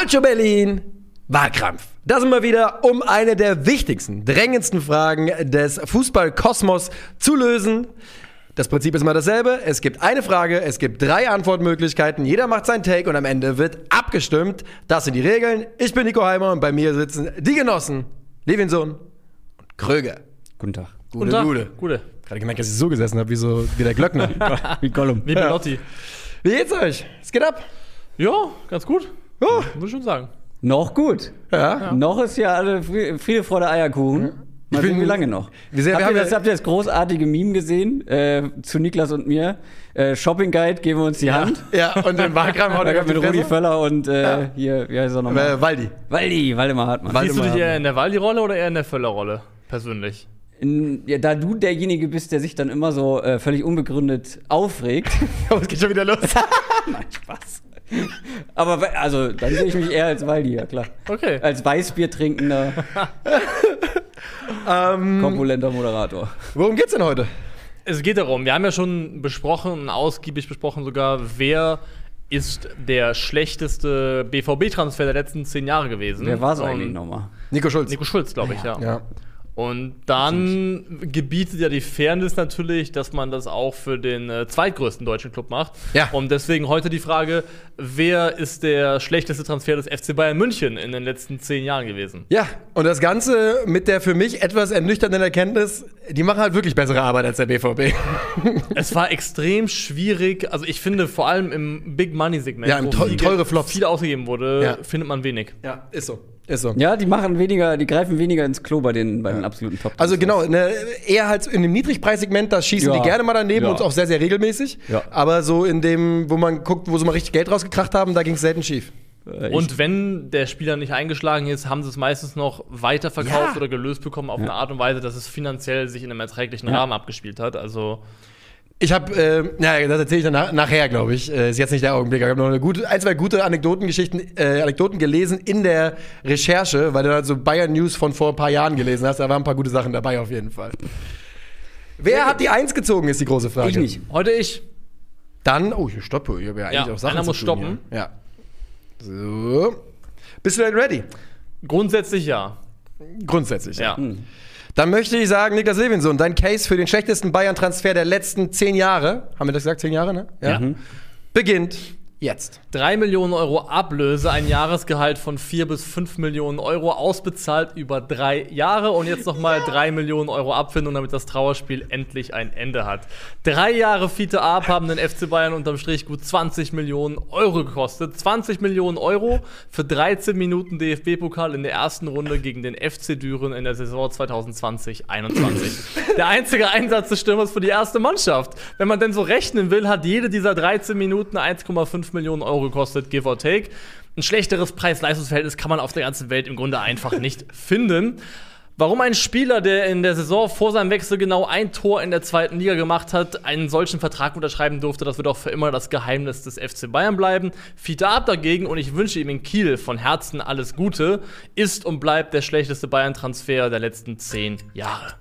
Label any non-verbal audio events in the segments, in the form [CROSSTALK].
Calcio Berlin, Wahlkampf. Da sind wir wieder, um eine der wichtigsten, drängendsten Fragen des Fußballkosmos zu lösen. Das Prinzip ist immer dasselbe. Es gibt eine Frage, es gibt drei Antwortmöglichkeiten. Jeder macht seinen Take und am Ende wird abgestimmt. Das sind die Regeln. Ich bin Nico Heimer und bei mir sitzen die Genossen Levinson und Kröger. Guten Tag. Gute, Guten Tag. gute. Gute. Gerade gemerkt, dass ich so gesessen habe, wie, so, wie der Glöckner. [LAUGHS] Wie Gollum. Wie Belotti. wie geht's euch? Es geht ab. Ja, ganz gut. Ja. Würde ich schon sagen. Noch gut. Ja. Noch ist ja alle Fri- Friede, Freude, Eierkuchen. Mal bin- sehen, wie lange noch. Wir sehen- wir habt, haben ihr das, ja- habt ihr das großartige Meme gesehen äh, zu Niklas und mir? Äh, Shopping Guide, geben wir uns die Hand. Ja, und den Wahlkampf haut Da er mit Rudi. Völler und äh, Ja. hier, wie heißt er nochmal? Äh, Waldi. Waldi, Waldemar Hartmann. Wal- Siehst du dich Waldemar. eher in der Waldi-Rolle oder eher in der Völler-Rolle? Persönlich. In, ja, da du derjenige bist, der sich dann immer so äh, völlig unbegründet aufregt. [LAUGHS] Oh, es geht schon wieder los. [LAUGHS] Nein, Spaß. Aber also, dann sehe ich mich eher als Waldi, ja klar. Okay. Als Weißbier trinkender, [LAUGHS] ähm, korpulenter Moderator. worum geht's denn heute? Es geht darum, wir haben ja schon besprochen, ausgiebig besprochen sogar, wer ist der schlechteste BVB-Transfer der letzten zehn Jahre gewesen. Wer war es Und eigentlich nochmal? Nico Schulz. Nico Schulz, glaube ich, ja. Ja. Und dann gebietet ja die Fairness natürlich, dass man das auch für den äh, zweitgrößten deutschen Club macht. Ja. Und deswegen heute die Frage, wer ist der schlechteste Transfer des FC Bayern München in den letzten zehn Jahren gewesen? Ja, und das Ganze mit der für mich etwas ernüchternden Erkenntnis, die machen halt wirklich bessere Arbeit als der BVB. [LAUGHS] Es war extrem schwierig. Also ich finde vor allem im Big Money Segment, Ja, im wo teure Flops. viel ausgegeben wurde, Ja. findet man wenig. Ja, ist so. Ist so. Ja, die machen weniger, die greifen weniger ins Klo bei den, bei den absoluten top Also genau, ne, eher halt in dem Niedrigpreissegment, da schießen Ja. die gerne mal daneben Ja. und auch sehr, sehr regelmäßig. Ja. Aber so in dem, wo man guckt, wo sie mal richtig Geld rausgekracht haben, da ging es selten schief. Äh, Und wenn der Spieler nicht eingeschlagen ist, haben sie es meistens noch weiterverkauft Ja. oder gelöst bekommen auf eine Art und Weise, dass es finanziell sich in einem erträglichen Ja. Rahmen abgespielt hat. Also Ich habe, äh, naja, das erzähle ich dann nach, nachher, glaube ich. Äh, ist jetzt nicht der Augenblick. Ich habe noch eine gute, ein, zwei gute Anekdotengeschichten, äh, Anekdoten gelesen in der Recherche, weil du dann so Bayern News von vor ein paar Jahren gelesen hast. Da waren ein paar gute Sachen dabei auf jeden Fall. Wer hat die Eins gezogen, ist die große Frage. ich nicht. heute ich. Dann, oh, ich stoppe. Ich habe ja eigentlich Ja, auch Sachen einer zu muss tun stoppen. Hier. Ja. So. Bist du denn ready? Grundsätzlich ja. Grundsätzlich. Ja. Dann möchte ich sagen, Niklas Levinson, dein Case für den schlechtesten Bayern-Transfer der letzten zehn Jahre, haben wir das gesagt, zehn Jahre, ne? Ja. Beginnt jetzt. 3 Millionen Euro Ablöse, ein Jahresgehalt von 4 bis 5 Millionen Euro, ausbezahlt über drei Jahre und jetzt nochmal 3 Millionen Euro Abfindung, damit das Trauerspiel endlich ein Ende hat. Drei Jahre Fiete Ab haben den FC Bayern unterm Strich gut 20 Millionen Euro gekostet. 20 Millionen Euro für 13 Minuten DFB-Pokal in der ersten Runde gegen den FC Düren in der Saison 2020-21. der einzige Einsatz des Stürmers für die erste Mannschaft. Wenn man denn so rechnen will, hat jede dieser 13 Minuten 1,5 Millionen Euro gekostet, give or take. Ein schlechteres Preis-Leistungsverhältnis kann man auf der ganzen Welt im Grunde einfach [LAUGHS] nicht finden. Warum ein Spieler, der in der Saison vor seinem Wechsel genau ein Tor in der zweiten Liga gemacht hat, einen solchen Vertrag unterschreiben durfte, das wird auch für immer das Geheimnis des FC Bayern bleiben. Fiete Ab dagegen, und ich wünsche ihm in Kiel von Herzen alles Gute, ist und bleibt der schlechteste Bayern-Transfer der letzten zehn Jahre.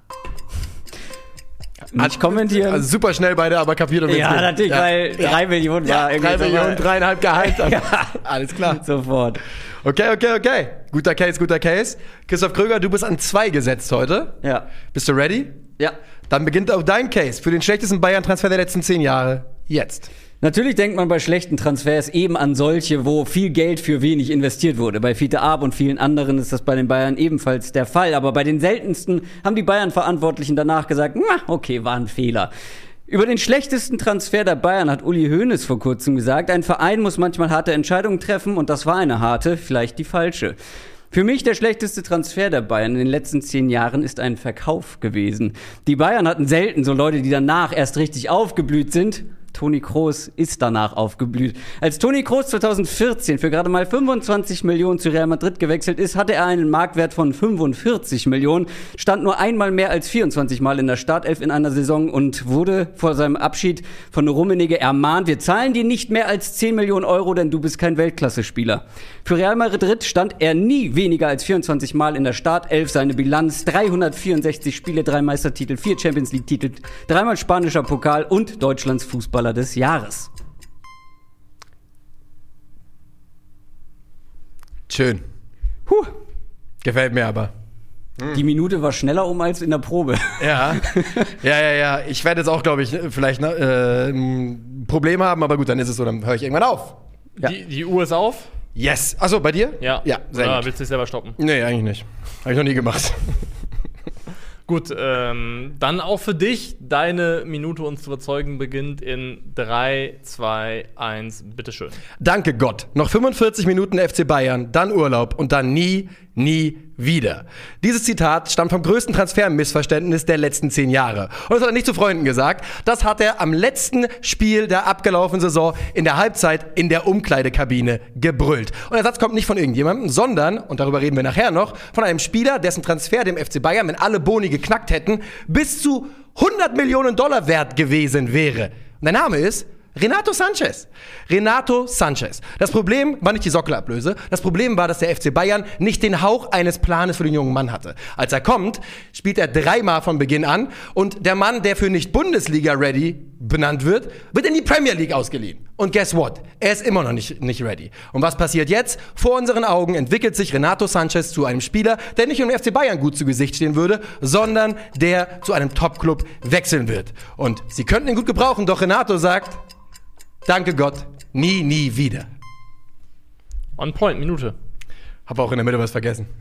Nicht kommentieren. Also super schnell beide, aber kapiert um ja, natürlich, weil drei Millionen war irgendwie Drei Millionen, dreieinhalb Gehalt. [LAUGHS] Alles klar. Sofort. Okay, okay, okay. Guter Case, guter Case. Christoph Kröger, du bist an zwei gesetzt heute. Ja. Bist du ready? Ja. Dann beginnt auch dein Case für den schlechtesten Bayern-Transfer der letzten zehn Jahre. Jetzt. Natürlich denkt man bei schlechten Transfers eben an solche, wo viel Geld für wenig investiert wurde. Bei Fiete Ab und vielen anderen ist das bei den Bayern ebenfalls der Fall. Aber bei den seltensten haben die Bayern-Verantwortlichen danach gesagt, okay, war ein Fehler. Über den schlechtesten Transfer der Bayern hat Uli Hoeneß vor kurzem gesagt, ein Verein muss manchmal harte Entscheidungen treffen und das war eine harte, vielleicht die falsche. Für mich der schlechteste Transfer der Bayern in den letzten zehn Jahren ist ein Verkauf gewesen. Die Bayern hatten selten so Leute, die danach erst richtig aufgeblüht sind. Toni Kroos ist danach aufgeblüht. Als Toni Kroos 2014 für gerade mal 25 Millionen zu Real Madrid gewechselt ist, hatte er einen Marktwert von 45 Millionen, stand nur einmal mehr als 24 Mal in der Startelf in einer Saison und wurde vor seinem Abschied von Rummenigge ermahnt, wir zahlen dir nicht mehr als 10 Millionen Euro, denn du bist kein Weltklasse-Spieler. Für Real Madrid stand er nie weniger als 24 Mal in der Startelf. Seine Bilanz 364 Spiele, drei Meistertitel, vier Champions League-Titel, dreimal spanischer Pokal und Deutschlands Fußballer des Jahres. Schön. Huh. Gefällt mir aber. Die Minute war schneller um als in der Probe. [LAUGHS] Ja, ja, ja, ja. Ich werde jetzt auch, glaube ich, vielleicht ne, äh, ein Problem haben, aber gut, dann ist es so, dann höre ich irgendwann auf. Ja. Die, die Uhr ist auf. Yes. Achso, bei dir? Ja. Ja, sehr Oder gut. willst du dich selber stoppen? Nee, eigentlich nicht. Habe ich noch nie gemacht. [LAUGHS] Gut, ähm, dann auch für dich. Deine Minute uns zu überzeugen beginnt in 3, 2, 1. Bitteschön. Danke Gott. Noch 45 Minuten FC Bayern, dann Urlaub und dann nie, nie wieder. Dieses Zitat stammt vom größten Transfermissverständnis der letzten zehn Jahre. Und das hat er nicht zu Freunden gesagt. Das hat er am letzten Spiel der abgelaufenen Saison in der Halbzeit in der Umkleidekabine gebrüllt. Und der Satz kommt nicht von irgendjemandem, sondern, und darüber reden wir nachher noch, von einem Spieler, dessen Transfer dem FC Bayern, wenn alle Boni geknackt hätten, bis zu 100 Millionen Dollar wert gewesen wäre. Und der Name ist Renato Sanchez. Renato Sanchez. Das Problem war nicht die Sockelablöse. Das Problem war, dass der FC Bayern nicht den Hauch eines Planes für den jungen Mann hatte. Als er kommt, spielt er dreimal von Beginn an und der Mann, der für nicht Bundesliga-ready benannt wird, wird in die Premier League ausgeliehen. Und guess what? Er ist immer noch nicht, nicht ready. Und was passiert jetzt? Vor unseren Augen entwickelt sich Renato Sanchez zu einem Spieler, der nicht im FC Bayern gut zu Gesicht stehen würde, sondern der zu einem Top-Club wechseln wird. Und sie könnten ihn gut gebrauchen, doch Renato sagt, Danke Gott, nie, nie wieder. On point, Minute. Hab auch in der Mitte was vergessen. [LAUGHS]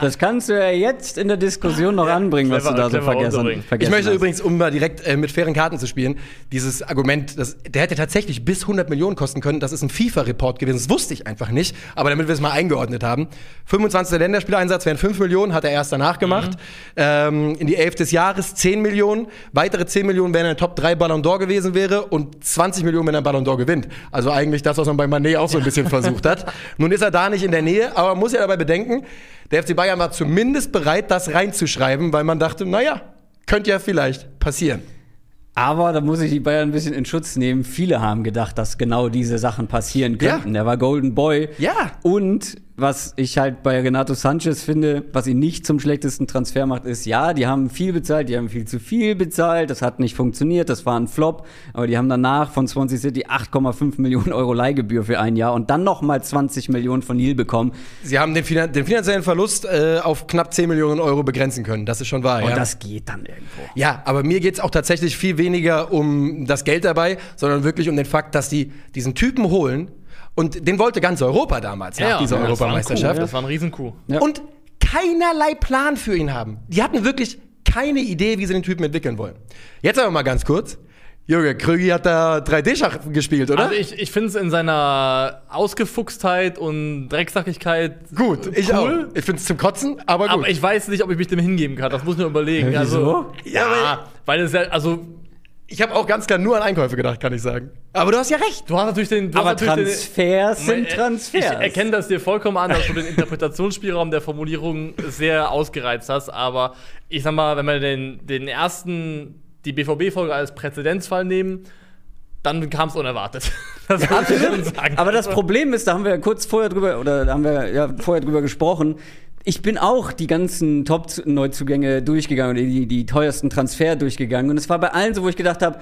Das kannst du ja jetzt in der Diskussion noch anbringen, was du da so vergessen, vergessen Ich möchte hast. übrigens, um mal direkt äh, mit fairen Karten zu spielen, dieses Argument, das, der hätte tatsächlich bis 100 Millionen kosten können. Das ist ein FIFA-Report gewesen. Das wusste ich einfach nicht. Aber damit wir es mal eingeordnet haben. 25. Länderspieleinsatz wären 5 Millionen, hat er erst danach gemacht. Ähm, in die 11 des Jahres 10 Millionen. Weitere 10 Millionen, wenn er in Top 3 Ballon d'Or gewesen wäre. Und 20 Millionen, wenn er Ballon d'Or gewinnt. Also eigentlich das, was man bei Manet auch so ein bisschen [LAUGHS] versucht hat. Nun ist er da nicht in der Nähe, aber man muss ja dabei bedenken, der FC Bayern war zumindest bereit, das reinzuschreiben, weil man dachte, naja, könnte ja vielleicht passieren. Aber da muss ich die Bayern ein bisschen in Schutz nehmen. Viele haben gedacht, dass genau diese Sachen passieren Ja. könnten. Der war Golden Boy. Ja. Und was ich halt bei Renato Sanchez finde, was ihn nicht zum schlechtesten Transfer macht, ist, ja, die haben viel bezahlt, die haben viel zu viel bezahlt, das hat nicht funktioniert, das war ein Flop, aber die haben danach von Swansea City 8,5 Millionen Euro Leihgebühr für ein Jahr und dann nochmal 20 Millionen von Lille bekommen. Sie haben den, finan den finanziellen Verlust äh, auf knapp 10 Millionen Euro begrenzen können. Das ist schon wahr. Und ja. das geht dann irgendwo. ja, aber mir geht's auch tatsächlich viel weniger um das Geld dabei, sondern wirklich um den Fakt, dass die diesen Typen holen. Und den wollte ganz Europa damals nach dieser ein Europameisterschaft. Das war ein Riesenkuh. Ja. Und keinerlei Plan für ihn haben. Die hatten wirklich keine Idee, wie sie den Typen entwickeln wollen. Jetzt aber mal ganz kurz. Jürgen Krügi hat da 3D-Schach gespielt, oder? Also ich, ich finde es in seiner Ausgefuchstheit und Drecksackigkeit gut, ich auch. cool. Ich finde es zum Kotzen, aber gut. Aber ich weiß nicht, ob ich mich dem hingeben kann. Das muss ich mir überlegen. Also, wieso? ja, weil es ja, also Ich habe auch ganz klar nur an Einkäufe gedacht, kann ich sagen. Aber du hast ja recht. du hast natürlich den. Du Aber Transfers den, sind Transfers. Ich erkenne das dir vollkommen an, dass du den Interpretationsspielraum der Formulierung sehr ausgereizt hast. Aber ich sag mal, wenn wir den, den ersten, die BVB-Folge als Präzedenzfall nehmen, dann kam es unerwartet. [LAUGHS] Das schon sagen. Aber das Problem ist, da haben wir ja kurz vorher drüber, oder da haben wir ja vorher drüber gesprochen. Ich bin auch die ganzen Top-Neuzugänge durchgegangen, die, die teuersten Transfer durchgegangen. Und es war bei allen so, wo ich gedacht habe,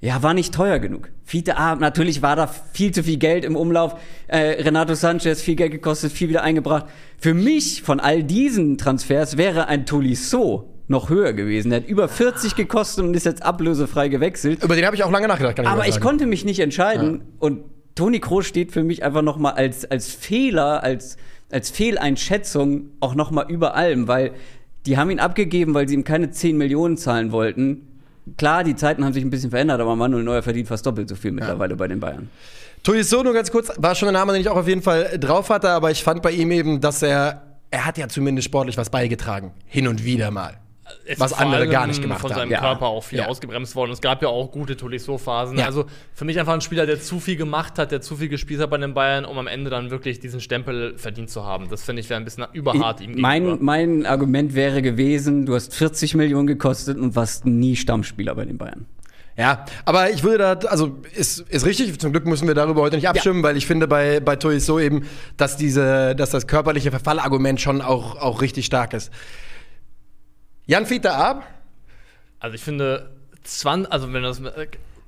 ja, war nicht teuer genug. Fiete A, natürlich war da viel zu viel Geld im Umlauf. Äh, Renato Sanchez, viel Geld gekostet, viel wieder eingebracht. Für mich, von all diesen Transfers, wäre ein Tolisso noch höher gewesen. Der hat über 40 gekostet und ist jetzt ablösefrei gewechselt. Über den habe ich auch lange nachgedacht, kann ich Aber ich konnte mich nicht entscheiden. Und Toni Kroos steht für mich einfach noch mal als, als Fehler, als, als Fehleinschätzung auch noch mal über allem, weil die haben ihn abgegeben, weil sie ihm keine 10 Millionen zahlen wollten. Klar, die Zeiten haben sich ein bisschen verändert, aber Manuel Neuer verdient fast doppelt so viel mittlerweile bei den Bayern. Tolisso, nur ganz kurz, war schon ein Name, den ich auch auf jeden Fall drauf hatte, aber ich fand bei ihm eben, dass er, er hat ja zumindest sportlich was beigetragen. Hin und wieder mal. Es was andere allem gar nicht gemacht von haben. seinem Ja. Körper auch viel Ja. ausgebremst worden. Es gab ja auch gute Tolisso-Phasen. Ja. Also für mich einfach ein Spieler, der zu viel gemacht hat, der zu viel gespielt hat bei den Bayern, um am Ende dann wirklich diesen Stempel verdient zu haben. Das finde ich wäre ein bisschen überhart ihm Mein, gegenüber. mein Argument wäre gewesen, du hast 40 Millionen gekostet und warst nie Stammspieler bei den Bayern. Ja, aber ich würde da, also ist, ist richtig, zum Glück müssen wir darüber heute nicht abstimmen, weil ich finde bei, bei Tolisso eben, dass diese, dass das körperliche Verfallargument schon auch, auch richtig stark ist. Jan Fiete Ab, Also ich finde, 20, also wenn das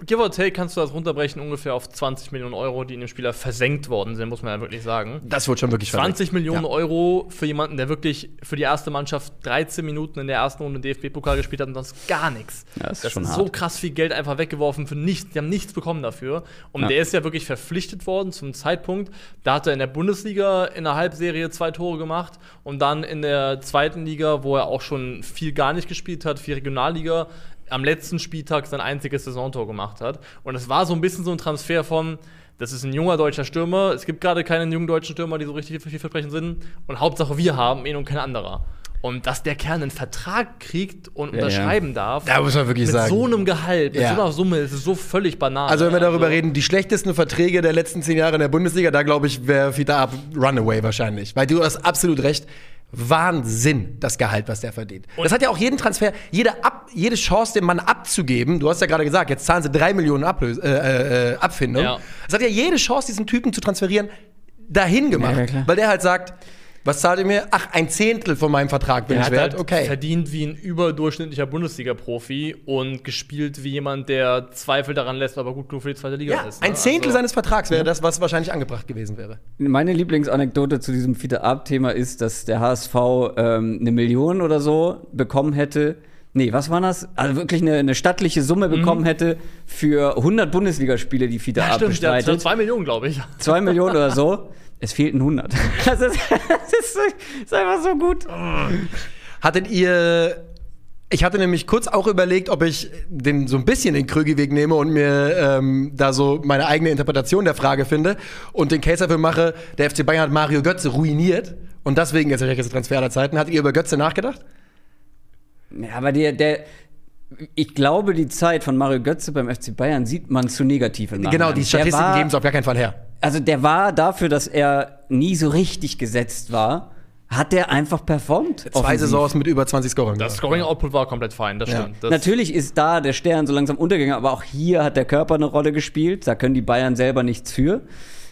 give or take kannst du das runterbrechen ungefähr auf 20 Millionen Euro, die in dem Spieler versenkt worden sind, muss man ja wirklich sagen. Das wird schon wirklich 20 verrückt. Millionen Ja. Euro für jemanden, der wirklich für die erste Mannschaft 13 Minuten in der ersten Runde DFB-Pokal gespielt hat und das ist gar nichts. Ja, das ist das schon ist hart. so krass viel Geld einfach weggeworfen für nichts. Die haben nichts bekommen dafür. Und Ja. der ist ja wirklich verpflichtet worden zum Zeitpunkt. Da hat er in der Bundesliga in der Halbserie zwei Tore gemacht und dann in der zweiten Liga, wo er auch schon viel gar nicht gespielt hat, viel Regionalliga, am letzten Spieltag sein einziges Saisontor gemacht hat. Und es war so ein bisschen so ein Transfer von, das ist ein junger deutscher Stürmer. Es gibt gerade keinen jungen deutschen Stürmer, die so richtig vielversprechend sind. Und Hauptsache wir haben ihn und kein anderer. Und dass der Kerl einen Vertrag kriegt und Ja, unterschreiben darf. Da muss man wirklich mit sagen. so einem Gehalt, mit Ja. so einer Summe, ist es so völlig banal. Also wenn wir darüber Also, reden, die schlechtesten Verträge der letzten zehn Jahre in der Bundesliga, da glaube ich, wäre Fita Ab Runaway wahrscheinlich. Weil du hast absolut recht. Wahnsinn, das Gehalt, was der verdient. das hat ja auch jeden Transfer, jede, Ab, jede Chance, den Mann abzugeben. Du hast ja gerade gesagt, jetzt zahlen sie drei Millionen Ablös äh, äh, Abfindung. Ja. Das hat ja jede Chance, diesen Typen zu transferieren, dahin gemacht. Ja, weil der halt sagt, was zahlt ihr mir? Ach, ein Zehntel von meinem Vertrag bin er ich hat wert. halt okay. verdient wie ein überdurchschnittlicher Bundesliga-Profi und gespielt wie jemand, der Zweifel daran lässt, aber gut genug für die zweite Liga Ja, ist. ne? ein Zehntel Also- seines Vertrags wäre das, was wahrscheinlich angebracht gewesen wäre. Meine Lieblingsanekdote zu diesem Fiete Ab-Thema ist, dass der HSV ähm, eine Million oder so bekommen hätte. Nee, was war das? Also wirklich eine, eine stattliche Summe bekommen hätte für 100 Bundesligaspiele, die Fiete Ja, Ab stimmt, der hat bestreitet. zwei Millionen, glaube ich. Zwei Millionen oder so. [LAUGHS] Es fehlten 100. [LAUGHS] Das ist, das ist, ist einfach so gut. Hattet ihr. Ich hatte nämlich kurz auch überlegt, ob ich den so ein bisschen den Krügeweg nehme und mir ähm, da so meine eigene Interpretation der Frage finde und den Case dafür mache, der FC Bayern hat Mario Götze ruiniert und deswegen ist er der schlechteste Transfer aller Zeiten. Hattet ihr über Götze nachgedacht? Ja, aber der, der, ich glaube, die Zeit von Mario Götze beim FC Bayern sieht man zu negativ im Genau, Nachhinein. die Der Statistiken geben es auf gar keinen Fall her. Also der war dafür, dass er nie so richtig gesetzt war, hat der einfach performt. Zwei. Saisons mit über 20 Scorern. Das Scoring-Output war komplett fein, das Ja. stimmt. Das Natürlich ist da der Stern so langsam untergegangen, aber auch hier hat der Körper eine Rolle gespielt. Da können die Bayern selber nichts für.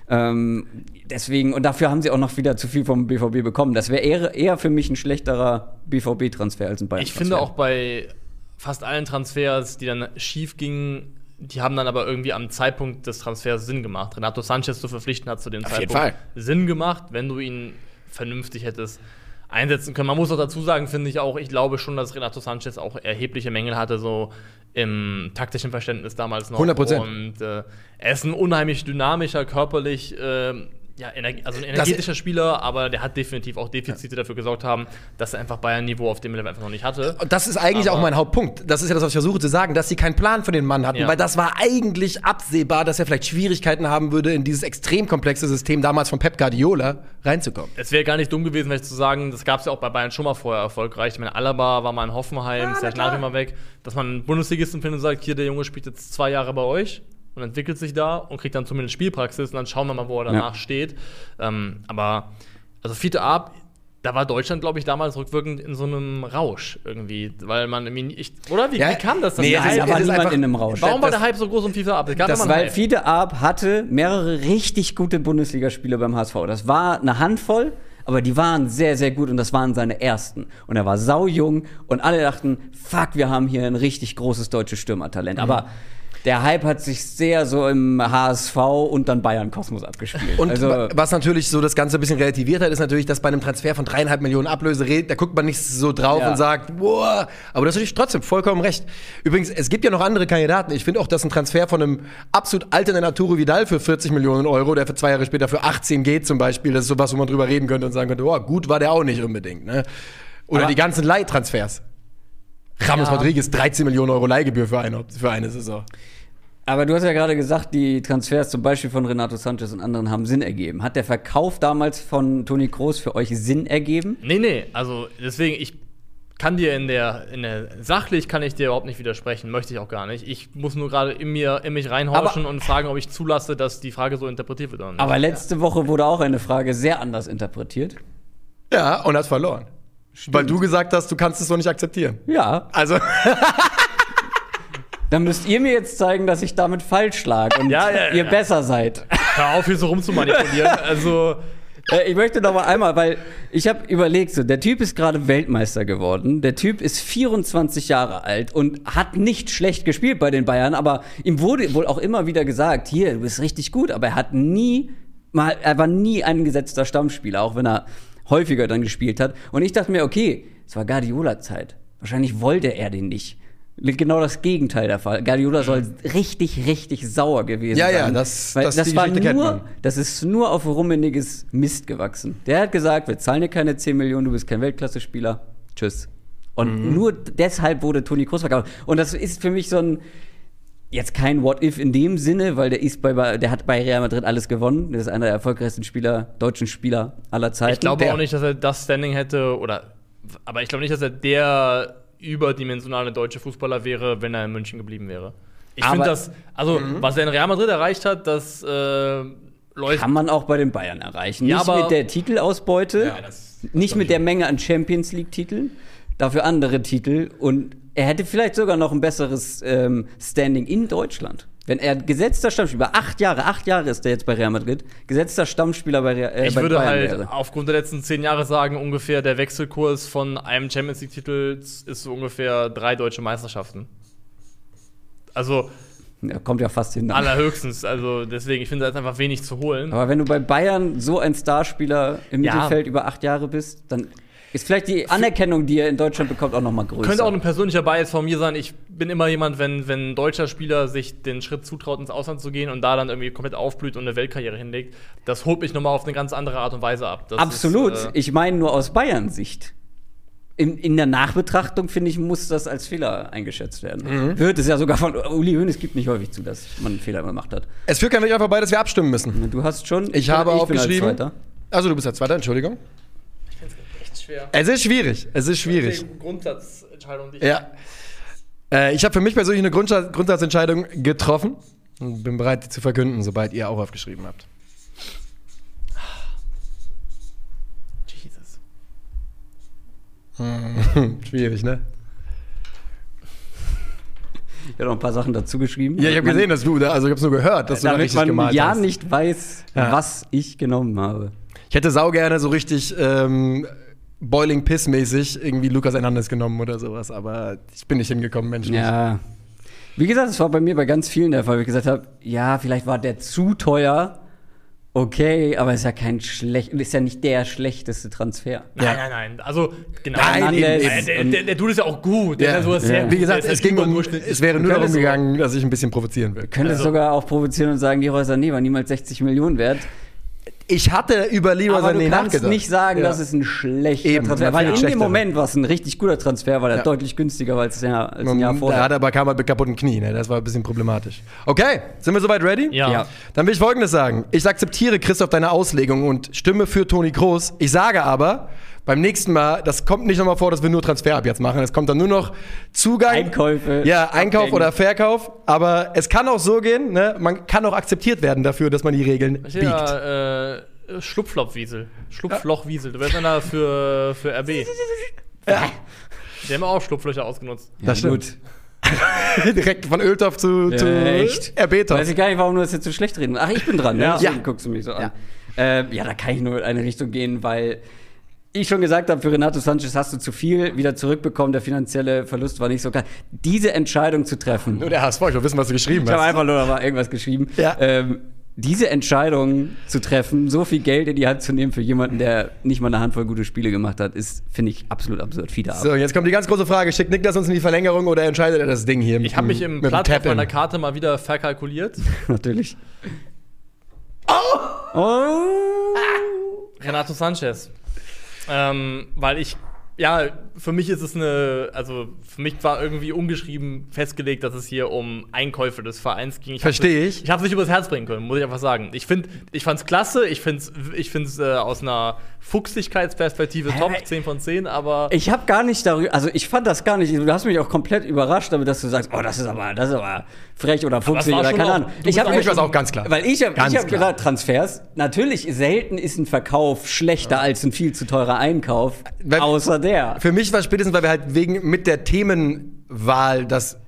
Ähm, deswegen, und dafür haben sie auch noch wieder zu viel vom BVB bekommen. Das wäre eher, eher für mich ein schlechterer BVB-Transfer als ein bayern Ich finde auch bei fast allen Transfers, die dann schief gingen, die haben dann aber irgendwie am Zeitpunkt des Transfers Sinn gemacht. Renato Sanchez zu verpflichten hat zu dem Auf Zeitpunkt. Sinn gemacht, wenn du ihn vernünftig hättest einsetzen können. Man muss auch dazu sagen, finde ich auch, ich glaube schon, dass Renato Sanchez auch erhebliche Mängel hatte, so im taktischen Verständnis damals noch. 100%. Und äh, er ist ein unheimlich dynamischer, körperlich, ähm, ja, also ein energetischer Spieler, aber der hat definitiv auch Defizite die dafür gesorgt haben, dass er einfach Bayern-Niveau auf dem Level einfach noch nicht hatte. Und das ist eigentlich Aber- auch mein Hauptpunkt. Das ist ja das, was ich versuche zu sagen, dass sie keinen Plan für den Mann hatten, Ja. weil das war eigentlich absehbar, dass er vielleicht Schwierigkeiten haben würde, in dieses extrem komplexe System damals von Pep Guardiola reinzukommen. Es wäre gar nicht dumm gewesen, vielleicht zu sagen, das gab es ja auch bei Bayern schon mal vorher erfolgreich. Ich meine, Alaba war mal in Hoffenheim, ist ja nach immer weg, dass man einen Bundesligisten findet und sagt, hier, der Junge spielt jetzt zwei Jahre bei euch und entwickelt sich da und kriegt dann zumindest Spielpraxis und dann schauen wir mal, wo er danach steht. Ähm, aber, also Fiete Ab, da war Deutschland, glaube ich, damals rückwirkend in so einem Rausch irgendwie, weil man irgendwie nicht, ich, oder? Wie, Ja, wie kam das? dass nee, der es ist- war ist niemand in einem Rausch. Warum war das- der Hype so groß um FIFA Ab? Das- einen Weil. Fiete Ab hatte mehrere richtig gute Bundesligaspiele beim HSV. Das war eine Handvoll, aber die waren sehr, sehr gut und das waren seine ersten. Und er war saujung und alle dachten, fuck, wir haben hier ein richtig großes deutsches Stürmertalent. Aber der Hype hat sich sehr so im HSV und dann Bayern-Kosmos abgespielt. Und also, wa- was natürlich so das Ganze ein bisschen relativiert hat, ist natürlich, dass bei einem Transfer von dreieinhalb Millionen Ablöse redet, da guckt man nicht so drauf Ja. und sagt, boah, aber das ist natürlich trotzdem vollkommen recht. Übrigens, es gibt ja noch andere Kandidaten. Ich finde auch, dass ein Transfer von einem absolut alternden Arturo Vidal für 40 Millionen Euro, der für zwei Jahre später für 18 geht zum Beispiel, das ist sowas, wo man drüber reden könnte und sagen könnte, boah, gut war der auch nicht unbedingt. Ne? Oder Aber- die ganzen Leihtransfers. Ramos Ja. Rodriguez, 13 Millionen Euro Leihgebühr für eine, für eine Saison. aber du hast ja gerade gesagt, die Transfers zum Beispiel von Renato Sanchez und anderen haben Sinn ergeben. Hat der Verkauf damals von Toni Kroos für euch Sinn ergeben? Nee, nee, also deswegen, ich kann dir in der, in der sachlich kann ich dir überhaupt nicht widersprechen, möchte ich auch gar nicht. Ich muss nur gerade in mir, in mich reinhorchen Aber- und fragen, ob ich zulasse, dass die Frage so interpretiert wird oder nicht. Aber letzte Woche wurde auch eine Frage sehr anders interpretiert. Ja, und hat verloren. Weil du gesagt hast, du kannst es so nicht akzeptieren. Ja, Also, dann müsst ihr mir jetzt zeigen, dass ich damit falsch lag und Ja, ja, ihr ja. besser seid. Hör auf, hier so rumzumanipulieren. [LAUGHS] also, Äh, ich möchte noch mal einmal, weil ich habe überlegt, so, der Typ ist gerade Weltmeister geworden. Der Typ ist 24 Jahre alt und hat nicht schlecht gespielt bei den Bayern, aber ihm wurde wohl auch immer wieder gesagt, hier, du bist richtig gut, aber er hat nie mal, er war nie ein gesetzter Stammspieler, auch wenn er häufiger dann gespielt hat. Und ich dachte mir, okay, es war Guardiola-Zeit. Wahrscheinlich wollte er den nicht. Genau das Gegenteil der Fall. Guardiola soll richtig, richtig sauer gewesen Ja, sein. ja, das- Weil das- das die war nur, das ist nur auf rummeniges Mist gewachsen. Der hat gesagt, wir zahlen dir keine 10 Millionen, du bist kein Weltklasse-Spieler. Tschüss. Und Mhm. nur deshalb wurde Toni Kroos verkauft. Und das ist für mich so ein, jetzt kein What-If in dem Sinne, weil der ist bei, der hat bei Real Madrid alles gewonnen. Der ist einer der erfolgreichsten Spieler, deutschen Spieler aller Zeiten. Ich glaube Der- auch nicht, dass er das Standing hätte, oder, aber ich glaube nicht, dass er der überdimensionale deutsche Fußballer wäre, wenn er in München geblieben wäre. Ich finde das, also, Mhm. was er in Real Madrid erreicht hat, das äh, läuft. kann man auch bei den Bayern erreichen. Ja, nicht aber- mit der Titelausbeute, Ja, das- nicht mit der Menge an Champions League-Titeln, dafür andere Titel und er hätte vielleicht sogar noch ein besseres ähm, Standing in Deutschland. Wenn er gesetzter Stammspieler, acht Jahre, acht Jahre ist er jetzt bei Real Madrid, gesetzter Stammspieler bei, Real, äh, Ich würde Bayern halt wäre. aufgrund der letzten zehn Jahre sagen, ungefähr der Wechselkurs von einem Champions League-Titel ist so ungefähr drei deutsche Meisterschaften. Also Ja, kommt ja fast hin. allerhöchstens. Also deswegen, ich finde, da ist einfach wenig zu holen. Aber wenn du bei Bayern so ein Starspieler im Ja. Mittelfeld über acht Jahre bist, dann ist vielleicht die Anerkennung, die er in Deutschland bekommt, auch noch mal größer. Könnte auch ein persönlicher Bias von mir sein. Ich bin immer jemand, wenn, wenn ein deutscher Spieler sich den Schritt zutraut, ins Ausland zu gehen und da dann irgendwie komplett aufblüht und eine Weltkarriere hinlegt, das holt mich nochmal auf eine ganz andere Art und Weise ab. Das Absolut. Ist, äh, ich meine nur aus Bayern Sicht. In, in der Nachbetrachtung, finde ich, muss das als Fehler eingeschätzt werden. Mhm. Wird es ja sogar von Uli Hoeneß gibt nicht häufig zu, dass man einen Fehler gemacht hat. Es führt kein Weg einfach bei, dass wir abstimmen müssen. Du hast schon. Ich habe bin aufgeschrieben. als Zweiter. Also du bist der Zweite, Entschuldigung. Es echt schwer. Es ist schwierig. Es ist schwierig. Grundsatzentscheidung, die ich Ja. Äh, ich habe für mich persönlich eine Grundsatz Grundsatzentscheidung getroffen und bin bereit, die zu verkünden, sobald ihr auch aufgeschrieben habt. Jesus. [LAUGHS] Schwierig, ne? Ich habe noch ein paar Sachen dazu geschrieben. Ja, ich habe gesehen, dass du da, also ich habe nur gehört, dass du da richtig man gemalt ja hast. nicht weiß, Ja. was ich genommen habe. Ich hätte sau gerne so richtig ähm, Boiling Piss mäßig irgendwie Lukas Hernandez genommen oder sowas, aber ich bin nicht hingekommen, menschlich. Ja. Wie gesagt, es war bei mir bei ganz vielen der Fall, wo ich gesagt habe, ja, vielleicht war der zu teuer. Okay, aber ist ja kein schlecht, ist ja nicht der schlechteste Transfer. Nein, Ja. nein, nein. Also, genau. Nein, eben, eben. der, der, der Dude ist ja auch gut. Der Ja. ja sowas Ja. sehr Wie gesagt, es ging um, es wäre nur darum gegangen, dass ich ein bisschen provozieren will. Könnte Also- sogar auch provozieren und sagen, Leroy Sané war niemals 60 Millionen wert. Ich hatte über Leroy aber Sané du kannst nachgedacht. nicht sagen, Ja. das ist ein schlechter Eben, Transfer. Weil in dem. Moment war es ein richtig guter Transfer, weil er Ja. deutlich günstiger war als, ein Jahr- als ein Jahr Da vorher. hat er aber kam er mit kaputten Knien, ne? das war ein bisschen problematisch. Okay, sind wir soweit ready? Ja. Ja. Dann will ich folgendes sagen. Ich akzeptiere, Christoph, deine Auslegung und stimme für Toni Kroos. Ich sage aber, beim nächsten Mal, das kommt nicht nochmal vor, dass wir nur Transfer ab jetzt machen. Es kommt dann nur noch Zugang. Einkäufe, Ja, Einkauf Abgänge. oder Verkauf. Aber es kann auch so gehen, ne? man kann auch akzeptiert werden dafür, dass man die Regeln biegt. Ja, äh, Schlupflochwiesel. Schlupflochwiesel. Du wärst einer für, für RB. Ja. Die haben auch Schlupflöcher ausgenutzt. Ja, das stimmt. [LAUGHS] Direkt von Öltopf zu, zu echt? RB-Topf. Weiß ich gar nicht, warum du das jetzt so schlecht reden. Ach, ich bin dran, ne? Ja. Deswegen guckst du mich so an. Ja. ja, da kann ich nur in eine Richtung gehen, weil ich schon gesagt habe, für Renato Sanchez hast du zu viel wieder zurückbekommen. Der finanzielle Verlust war nicht so klar. Diese Entscheidung zu treffen. Nur der HSV, ich will wissen, was du geschrieben Ich habe hast. einfach nur mal irgendwas geschrieben. Ja. Ähm, diese Entscheidung zu treffen, so viel Geld in die Hand zu nehmen für jemanden, der nicht mal eine Handvoll gute Spiele gemacht hat, ist, finde ich, absolut absurd. Fiete ab. So, jetzt kommt die ganz große Frage. Schickt Niklas uns in die Verlängerung oder entscheidet er das Ding hier? mit Ich habe mich im Platz auf meiner Karte mal wieder verkalkuliert. [LAUGHS] Natürlich. Oh! Renato Sanchez. Ähm, weil ich, ja, für mich ist es eine, also für mich war irgendwie ungeschrieben festgelegt, dass es hier um Einkäufe des Vereins ging. Ich hab's Versteh nicht- ich. Ich habe es nicht übers Herz bringen können, muss ich einfach sagen. Ich finde, ich fand's klasse, ich finde es ich find's, äh, aus einer Fuchsigkeitsperspektive Hä? top, 10 von 10, aber Ich habe gar nicht darüber, also ich fand das gar nicht, du hast mich auch komplett überrascht damit, dass du sagst, oh, das ist aber, das ist aber frech oder fuchsig oder keine Ahnung. Ich habe mich war es auch ganz klar. Weil ich habe hab gesagt, Transfers, natürlich selten ist ein Verkauf schlechter als ein viel zu teurer Einkauf, Weil- außer der. Für mich war es spätestens, weil wir halt wegen mit der Themenwahl das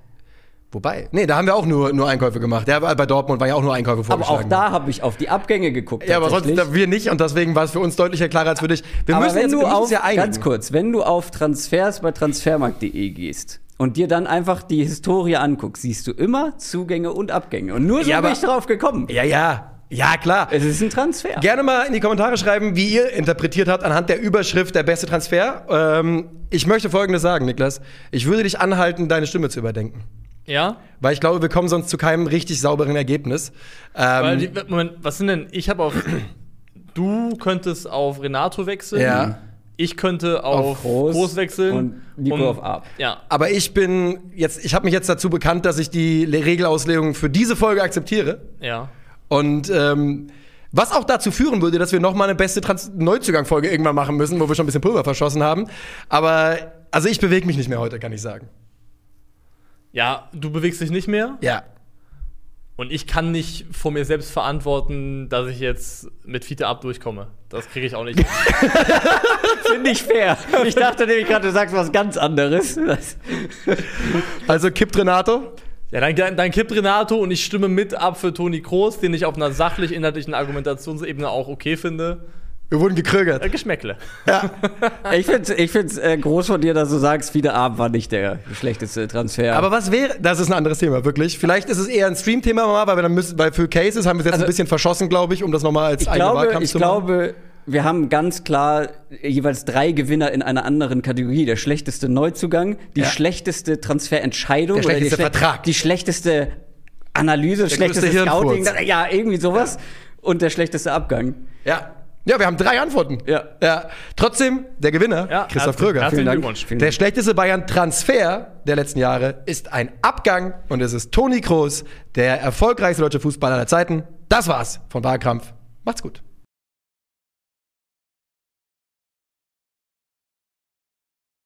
Wobei, nee, da haben wir auch nur, nur Einkäufe gemacht. Ja, bei Dortmund war ja auch nur Einkäufe Aber vorgeschlagen. auch da habe ich auf die Abgänge geguckt. Ja, aber sonst wir nicht und deswegen war es für uns deutlicher klarer als für dich. Wir Aber müssen wenn jetzt du wir müssen auf, ja einigen. ganz kurz, wenn du auf Transfers bei transfermarkt.de gehst und dir dann einfach die Historie anguckst, siehst du immer Zugänge und Abgänge. Und nur so Ja, bin aber- ich drauf gekommen. Ja, ja. Ja, klar. Es ist ein Transfer. Gerne mal in die Kommentare schreiben, wie ihr interpretiert habt anhand der Überschrift der beste Transfer. Ähm, ich möchte Folgendes sagen, Niklas. Ich würde dich anhalten, deine Stimme zu überdenken. Ja? Weil ich glaube, wir kommen sonst zu keinem richtig sauberen Ergebnis. Weil Ähm, die, Moment, was sind denn? Ich habe auf. Du könntest auf Renato wechseln. Ja. Ich könnte auf, Groß Groß, wechseln. und Nico auf Ab. Ja. aber ich bin jetzt, ich habe mich jetzt dazu bekannt, dass ich die Le- Regelauslegung für diese Folge akzeptiere. Ja. Und ähm, was auch dazu führen würde, dass wir noch mal eine beste Trans Neuzugang-Folge irgendwann machen müssen, wo wir schon ein bisschen Pulver verschossen haben. Aber also ich bewege mich nicht mehr heute, kann ich sagen. Ja, du bewegst dich nicht mehr. Ja. Und ich kann nicht vor mir selbst verantworten, dass ich jetzt mit Fiete ab durchkomme. Das kriege ich auch nicht. [LAUGHS] Finde ich fair. Ich dachte nämlich gerade, du sagst was ganz anderes. Also kippt Renato. Ja, dann, dann kippt Renato und ich stimme mit ab für Toni Kroos, den ich auf einer sachlich-inhaltlichen Argumentationsebene auch okay finde. Wir wurden gekrögert. Äh, Geschmäckle. [LAUGHS] Ich finde es ich find's, äh, groß von dir, dass du sagst, Fiete Ab war nicht der schlechteste Transfer. Aber was wäre, das ist ein anderes Thema, wirklich. Vielleicht ist es eher ein Stream-Thema, weil wir dann müssen, weil für Cases haben wir es jetzt Also- ein bisschen verschossen, glaube ich, um das nochmal als ich eigene Wahlkampf ich zu machen. glaube, wir haben ganz klar jeweils drei Gewinner in einer anderen Kategorie. Der schlechteste Neuzugang, die Ja. schlechteste Transferentscheidung, Der oder schlechteste die schle- Vertrag. die schlechteste Analyse, das schlechteste Scouting, ja, irgendwie sowas. Und der schlechteste Abgang. Ja. Ja, wir haben drei Antworten. Ja. ja. Trotzdem, der Gewinner, Ja, Christoph Kröger. herzlichen Vielen Dank. Glückwunsch. Der schlechteste Bayern-Transfer der letzten Jahre ist ein Abgang und es ist Toni Kroos, der erfolgreichste deutsche Fußballer aller Zeiten. Das war's von Wahlkampf. Macht's gut.